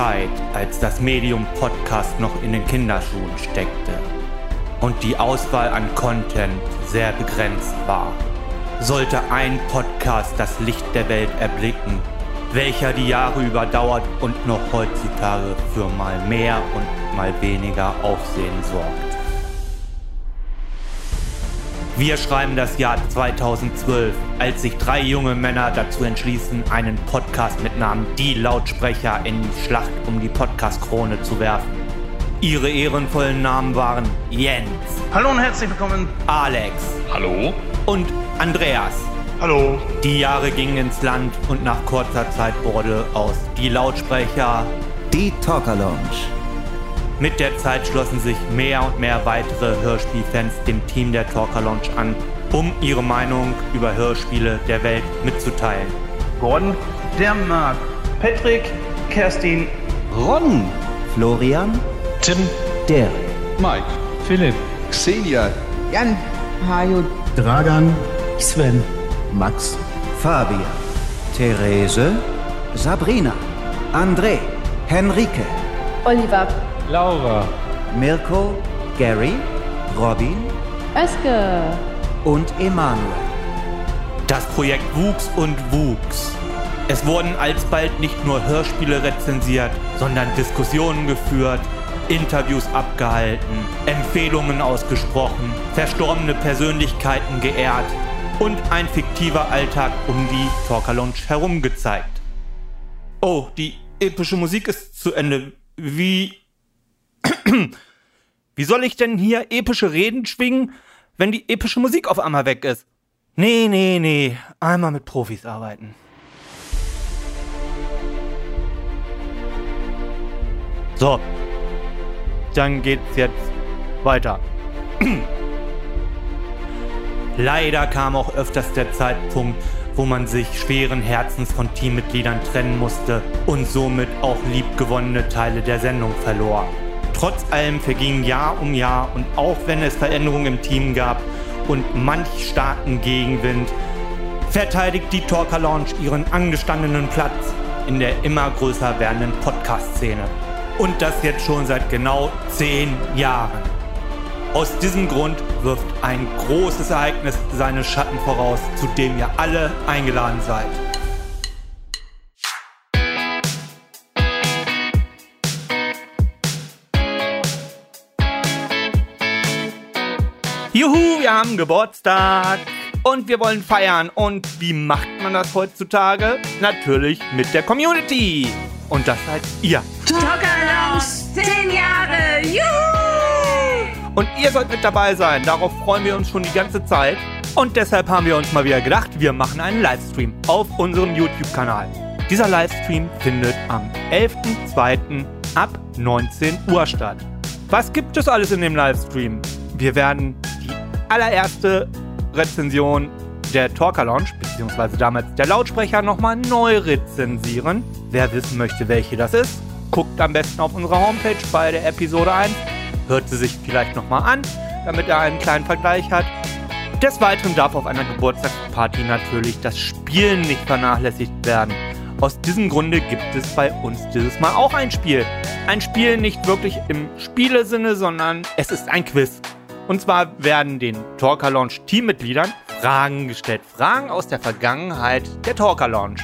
Zeit, als das Medium Podcast noch in den Kinderschuhen steckte und die Auswahl an Content sehr begrenzt war, sollte ein Podcast das Licht der Welt erblicken, welcher die Jahre überdauert und noch heutzutage für mal mehr und mal weniger Aufsehen sorgt. Wir schreiben das Jahr 2012, als sich drei junge Männer dazu entschließen, einen Podcast mit Namen Die Lautsprecher in die Schlacht um die Podcast-Krone zu werfen. Ihre ehrenvollen Namen waren Jens. Hallo und herzlich willkommen. Alex. Hallo. Und Andreas. Hallo. Die Jahre gingen ins Land und nach kurzer Zeit wurde aus Die Lautsprecher Die Talker Lounge. Mit der Zeit schlossen sich mehr und mehr weitere Hörspielfans dem Team der Talker Lounge an, um ihre Meinung über Hörspiele der Welt mitzuteilen. Gordon, der Marc, Patrick, Kerstin, Ron, Florian, Tim, Derek, Mike, Philipp, Xenia, Jan, Hajo, Dragan, Sven, Max, Fabian, Therese, Sabrina, André, Henrike, Oliver, Laura, Mirko, Gary, Robin Özge, und Emanuel. Das Projekt wuchs und wuchs. Es wurden alsbald nicht nur Hörspiele rezensiert, sondern Diskussionen geführt, Interviews abgehalten, Empfehlungen ausgesprochen, verstorbene Persönlichkeiten geehrt und ein fiktiver Alltag um die Talker Lounge herum gezeigt. Oh, die epische Musik ist zu Ende. Wie. Wie soll ich denn hier epische Reden schwingen, wenn die epische Musik auf einmal weg ist? Nee, nee, nee. Einmal mit Profis arbeiten. So. Dann geht's jetzt weiter. Leider kam auch öfters der Zeitpunkt, wo man sich schweren Herzens von Teammitgliedern trennen musste und somit auch liebgewonnene Teile der Sendung verlor. Trotz allem verging Jahr um Jahr und auch wenn es Veränderungen im Team gab und manch starken Gegenwind, verteidigt die Talker Lounge ihren angestandenen Platz in der immer größer werdenden Podcast-Szene. Und das jetzt schon seit genau zehn Jahren. Aus diesem Grund wirft ein großes Ereignis seine Schatten voraus, zu dem ihr alle eingeladen seid. Juhu, wir haben Geburtstag und wir wollen feiern. Und wie macht man das heutzutage? Natürlich mit der Community. Und das seid ihr. Talker Lounge, 10 Jahre, juhu! Und ihr sollt mit dabei sein. Darauf freuen wir uns schon die ganze Zeit. Und deshalb haben wir uns mal wieder gedacht, wir machen einen Livestream auf unserem YouTube-Kanal. Dieser Livestream findet am 11.02. ab 19 Uhr statt. Was gibt es alles in dem Livestream? Wir werden allererste Rezension der Talker Lounge, beziehungsweise damals der Lautsprecher, nochmal neu rezensieren. Wer wissen möchte, welche das ist, guckt am besten auf unserer Homepage bei der Episode 1, hört sie sich vielleicht nochmal an, damit er einen kleinen Vergleich hat. Des Weiteren darf auf einer Geburtstagsparty natürlich das Spielen nicht vernachlässigt werden. Aus diesem Grunde gibt es bei uns dieses Mal auch ein Spiel. Ein Spiel nicht wirklich im Spielesinne, sondern es ist ein Quiz. Und zwar werden den Talker Lounge Teammitgliedern Fragen gestellt. Fragen aus der Vergangenheit der Talker Lounge.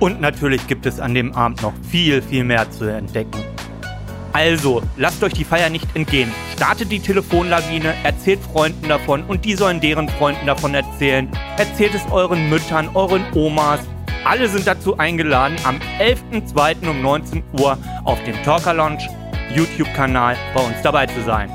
Und natürlich gibt es an dem Abend noch viel, viel mehr zu entdecken. Also, lasst euch die Feier nicht entgehen. Startet die Telefonlawine, erzählt Freunden davon und die sollen deren Freunden davon erzählen. Erzählt es euren Müttern, euren Omas. Alle sind dazu eingeladen, am 11.02. um 19 Uhr auf dem Talker Lounge YouTube-Kanal bei uns dabei zu sein.